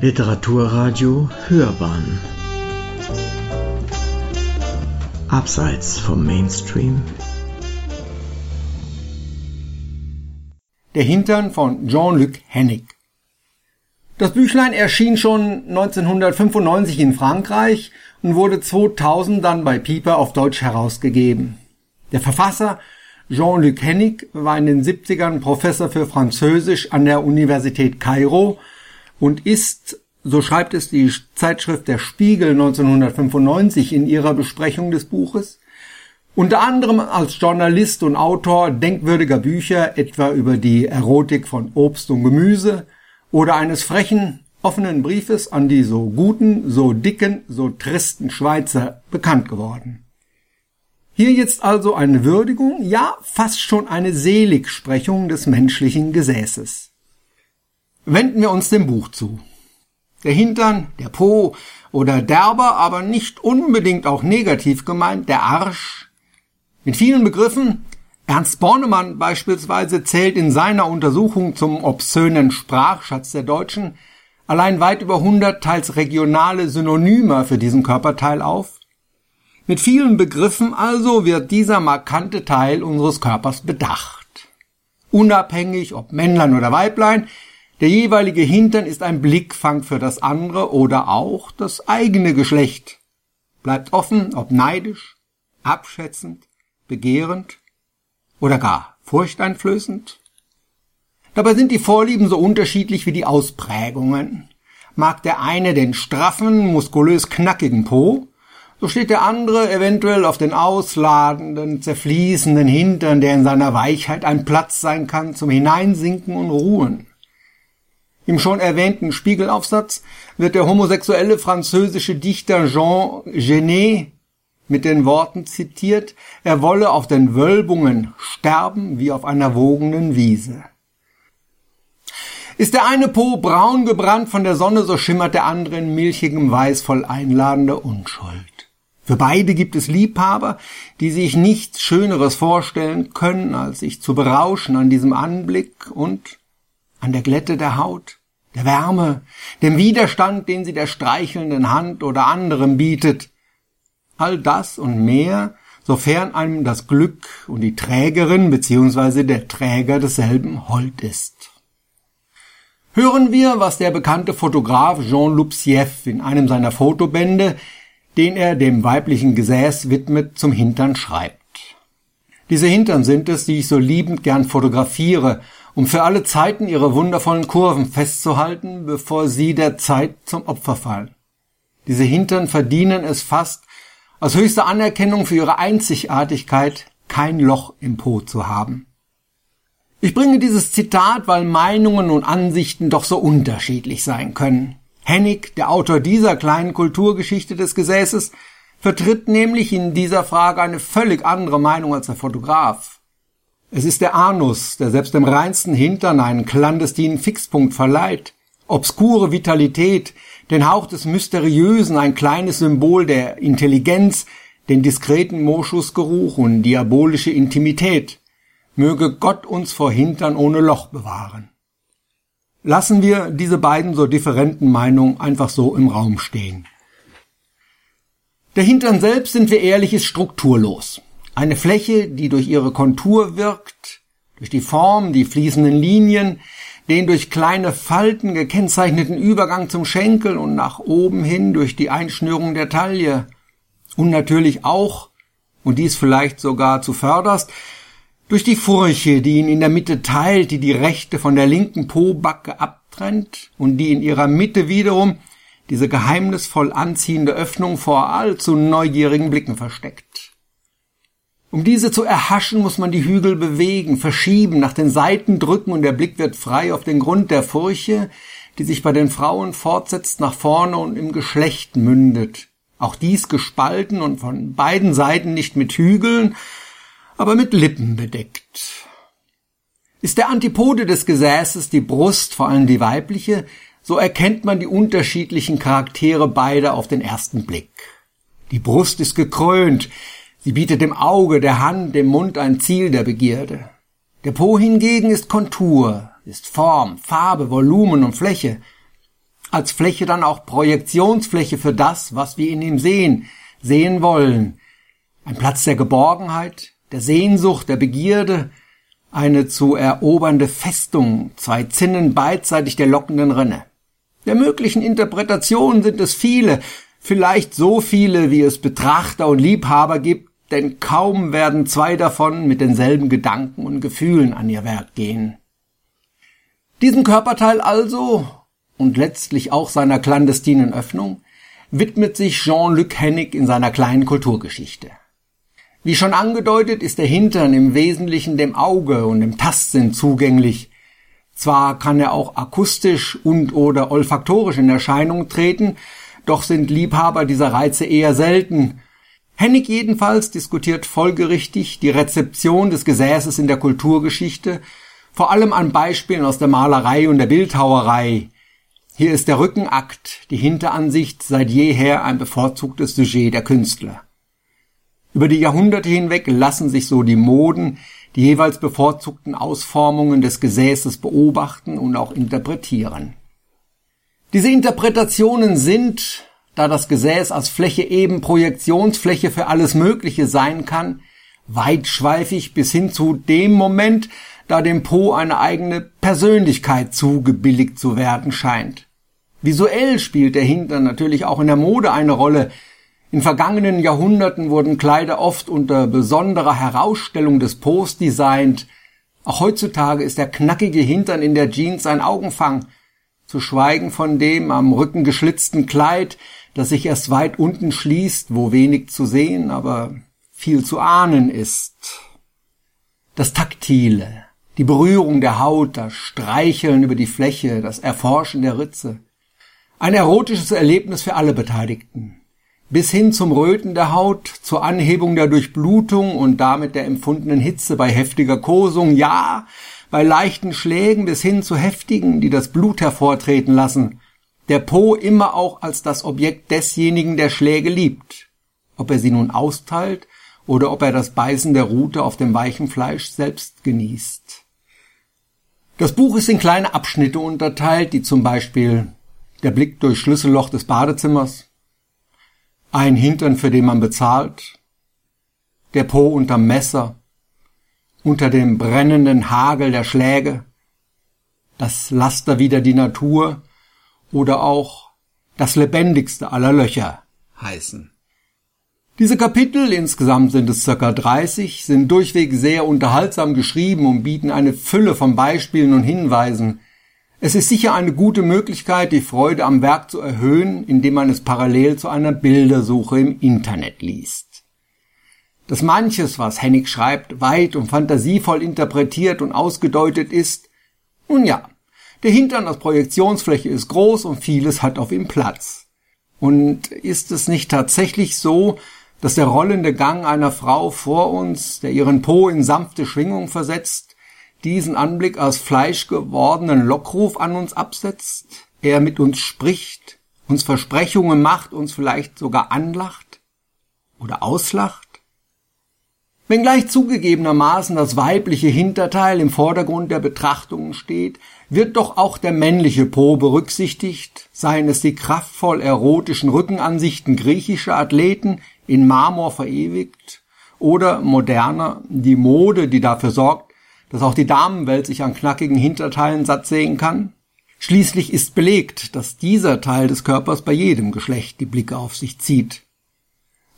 Literaturradio Hörbahn. Abseits vom Mainstream. Der Hintern von Jean-Luc Hennig. Das Büchlein erschien schon 1995 in Frankreich und wurde 2000 dann bei Piper auf Deutsch herausgegeben. Der Verfasser Jean-Luc Hennig war in den 70ern Professor für Französisch an der Universität Kairo und ist, so schreibt es die Zeitschrift Der Spiegel 1995 in ihrer Besprechung des Buches, unter anderem als Journalist und Autor denkwürdiger Bücher etwa über die Erotik von Obst und Gemüse oder eines frechen, offenen Briefes an die so guten, so dicken, so tristen Schweizer bekannt geworden. Hier jetzt also eine Würdigung, ja fast schon eine Seligsprechung des menschlichen Gesäßes. Wenden wir uns dem Buch zu. Der Hintern, der Po oder derber, aber nicht unbedingt auch negativ gemeint, der Arsch. Mit vielen Begriffen, Ernst Bornemann beispielsweise zählt in seiner Untersuchung zum obszönen Sprachschatz der Deutschen allein weit über 100 teils regionale Synonyme für diesen Körperteil auf. Mit vielen Begriffen also wird dieser markante Teil unseres Körpers bedacht. Unabhängig ob Männlein oder Weiblein, der jeweilige Hintern ist ein Blickfang für das andere oder auch das eigene Geschlecht. Bleibt offen, ob neidisch, abschätzend, begehrend oder gar furchteinflößend. Dabei sind die Vorlieben so unterschiedlich wie die Ausprägungen. Mag der eine den straffen, muskulös knackigen Po, so steht der andere eventuell auf den ausladenden, zerfließenden Hintern, der in seiner Weichheit ein Platz sein kann zum Hineinsinken und Ruhen. Im schon erwähnten Spiegelaufsatz wird der homosexuelle französische Dichter Jean Genet mit den Worten zitiert, er wolle auf den Wölbungen sterben wie auf einer wogenden Wiese. Ist der eine Po braun gebrannt von der Sonne, so schimmert der andere in milchigem Weiß voll einladender Unschuld. Für beide gibt es Liebhaber, die sich nichts Schöneres vorstellen können, als sich zu berauschen an diesem Anblick und an der Glätte der Haut, der Wärme, dem Widerstand, den sie der streichelnden Hand oder anderem bietet. All das und mehr, sofern einem das Glück und die Trägerin bzw. der Träger desselben hold ist. Hören wir, was der bekannte Fotograf Jean Lupsieff in einem seiner Fotobände, den er dem weiblichen Gesäß widmet, zum Hintern schreibt. Diese Hintern sind es, die ich so liebend gern fotografiere um für alle Zeiten ihre wundervollen Kurven festzuhalten, bevor sie der Zeit zum Opfer fallen. Diese Hintern verdienen es fast, als höchste Anerkennung für ihre Einzigartigkeit kein Loch im Po zu haben. Ich bringe dieses Zitat, weil Meinungen und Ansichten doch so unterschiedlich sein können. Hennig, der Autor dieser kleinen Kulturgeschichte des Gesäßes, vertritt nämlich in dieser Frage eine völlig andere Meinung als der Fotograf. Es ist der Anus, der selbst dem reinsten Hintern einen clandestinen Fixpunkt verleiht, obskure Vitalität, den Hauch des Mysteriösen, ein kleines Symbol der Intelligenz, den diskreten Moschusgeruch und diabolische Intimität. Möge Gott uns vor Hintern ohne Loch bewahren. Lassen wir diese beiden so differenten Meinungen einfach so im Raum stehen. Der Hintern selbst, sind wir ehrlich, ist strukturlos. Eine Fläche, die durch ihre Kontur wirkt, durch die Form, die fließenden Linien, den durch kleine Falten gekennzeichneten Übergang zum Schenkel und nach oben hin durch die Einschnürung der Taille. Und natürlich auch, und dies vielleicht sogar zuvörderst, durch die Furche, die ihn in der Mitte teilt, die die rechte von der linken Pobacke abtrennt und die in ihrer Mitte wiederum diese geheimnisvoll anziehende Öffnung vor allzu neugierigen Blicken versteckt. Um diese zu erhaschen, muss man die Hügel bewegen, verschieben, nach den Seiten drücken und der Blick wird frei auf den Grund der Furche, die sich bei den Frauen fortsetzt nach vorne und im Geschlecht mündet. Auch dies gespalten und von beiden Seiten nicht mit Hügeln, aber mit Lippen bedeckt. Ist der Antipode des Gesäßes die Brust, vor allem die weibliche, so erkennt man die unterschiedlichen Charaktere beider auf den ersten Blick. Die Brust ist gekrönt, Sie bietet dem Auge, der Hand, dem Mund ein Ziel der Begierde. Der Po hingegen ist Kontur, ist Form, Farbe, Volumen und Fläche. als Fläche dann auch Projektionsfläche für das, was wir in ihm sehen, sehen wollen. Ein Platz der Geborgenheit, der Sehnsucht, der Begierde, eine zu erobernde Festung, zwei Zinnen beidseitig der lockenden Rinne. Der möglichen Interpretationen sind es viele, vielleicht so viele, wie es Betrachter und Liebhaber gibt, denn kaum werden zwei davon mit denselben Gedanken und Gefühlen an ihr Werk gehen. Diesem Körperteil also, und letztlich auch seiner clandestinen Öffnung, widmet sich Jean-Luc Hennig in seiner kleinen Kulturgeschichte. Wie schon angedeutet, ist der Hintern im Wesentlichen dem Auge und dem Tastsinn zugänglich. Zwar kann er auch akustisch und oder olfaktorisch in Erscheinung treten, doch sind Liebhaber dieser Reize eher selten. Hennig jedenfalls diskutiert folgerichtig die Rezeption des Gesäßes in der Kulturgeschichte, vor allem an Beispielen aus der Malerei und der Bildhauerei. Hier ist der Rückenakt, die Hinteransicht seit jeher ein bevorzugtes Sujet der Künstler. Über die Jahrhunderte hinweg lassen sich so die Moden, die jeweils bevorzugten Ausformungen des Gesäßes beobachten und auch interpretieren. Diese Interpretationen sind, da das Gesäß als Fläche eben Projektionsfläche für alles Mögliche sein kann, weitschweifig bis hin zu dem Moment, da dem Po eine eigene Persönlichkeit zugebilligt zu werden scheint. Visuell spielt der Hintern natürlich auch in der Mode eine Rolle, in vergangenen Jahrhunderten wurden Kleider oft unter besonderer Herausstellung des Po's designt. Auch heutzutage ist der knackige Hintern in der Jeans ein Augenfang, zu schweigen von dem am Rücken geschlitzten Kleid, das sich erst weit unten schließt, wo wenig zu sehen, aber viel zu ahnen ist. Das Taktile, die Berührung der Haut, das Streicheln über die Fläche, das Erforschen der Ritze. Ein erotisches Erlebnis für alle Beteiligten bis hin zum Röten der Haut, zur Anhebung der Durchblutung und damit der empfundenen Hitze bei heftiger Kosung, ja, bei leichten Schlägen bis hin zu heftigen, die das Blut hervortreten lassen. Der Po immer auch als das Objekt desjenigen, der Schläge liebt. Ob er sie nun austeilt oder ob er das Beißen der Rute auf dem weichen Fleisch selbst genießt. Das Buch ist in kleine Abschnitte unterteilt, die zum Beispiel der Blick durch Schlüsselloch des Badezimmers, ein Hintern, für den man bezahlt, der Po unterm Messer, unter dem brennenden Hagel der Schläge, das Laster wieder die Natur oder auch das lebendigste aller Löcher heißen. Diese Kapitel, insgesamt sind es circa 30, sind durchweg sehr unterhaltsam geschrieben und bieten eine Fülle von Beispielen und Hinweisen, es ist sicher eine gute Möglichkeit, die Freude am Werk zu erhöhen, indem man es parallel zu einer Bildersuche im Internet liest. Dass manches, was Hennig schreibt, weit und fantasievoll interpretiert und ausgedeutet ist, nun ja, der Hintern als Projektionsfläche ist groß und vieles hat auf ihm Platz. Und ist es nicht tatsächlich so, dass der rollende Gang einer Frau vor uns, der ihren Po in sanfte Schwingung versetzt, diesen Anblick als fleischgewordenen Lockruf an uns absetzt, er mit uns spricht, uns Versprechungen macht, uns vielleicht sogar anlacht oder auslacht? Wenngleich zugegebenermaßen das weibliche Hinterteil im Vordergrund der Betrachtungen steht, wird doch auch der männliche Po berücksichtigt, seien es die kraftvoll erotischen Rückenansichten griechischer Athleten in Marmor verewigt oder moderner die Mode, die dafür sorgt, dass auch die Damenwelt sich an knackigen Hinterteilen satt sehen kann? Schließlich ist belegt, dass dieser Teil des Körpers bei jedem Geschlecht die Blicke auf sich zieht.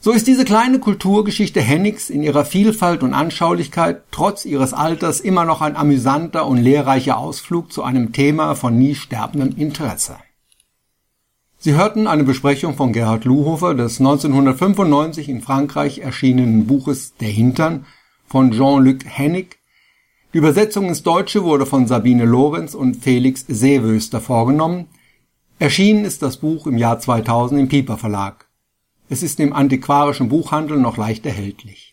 So ist diese kleine Kulturgeschichte Hennigs in ihrer Vielfalt und Anschaulichkeit trotz ihres Alters immer noch ein amüsanter und lehrreicher Ausflug zu einem Thema von nie sterbendem Interesse. Sie hörten eine Besprechung von Gerhard Luhofer des 1995 in Frankreich erschienenen Buches Der Hintern von Jean-Luc Hennig die Übersetzung ins Deutsche wurde von Sabine Lorenz und Felix Seewöster vorgenommen. Erschienen ist das Buch im Jahr 2000 im Piper Verlag. Es ist im antiquarischen Buchhandel noch leicht erhältlich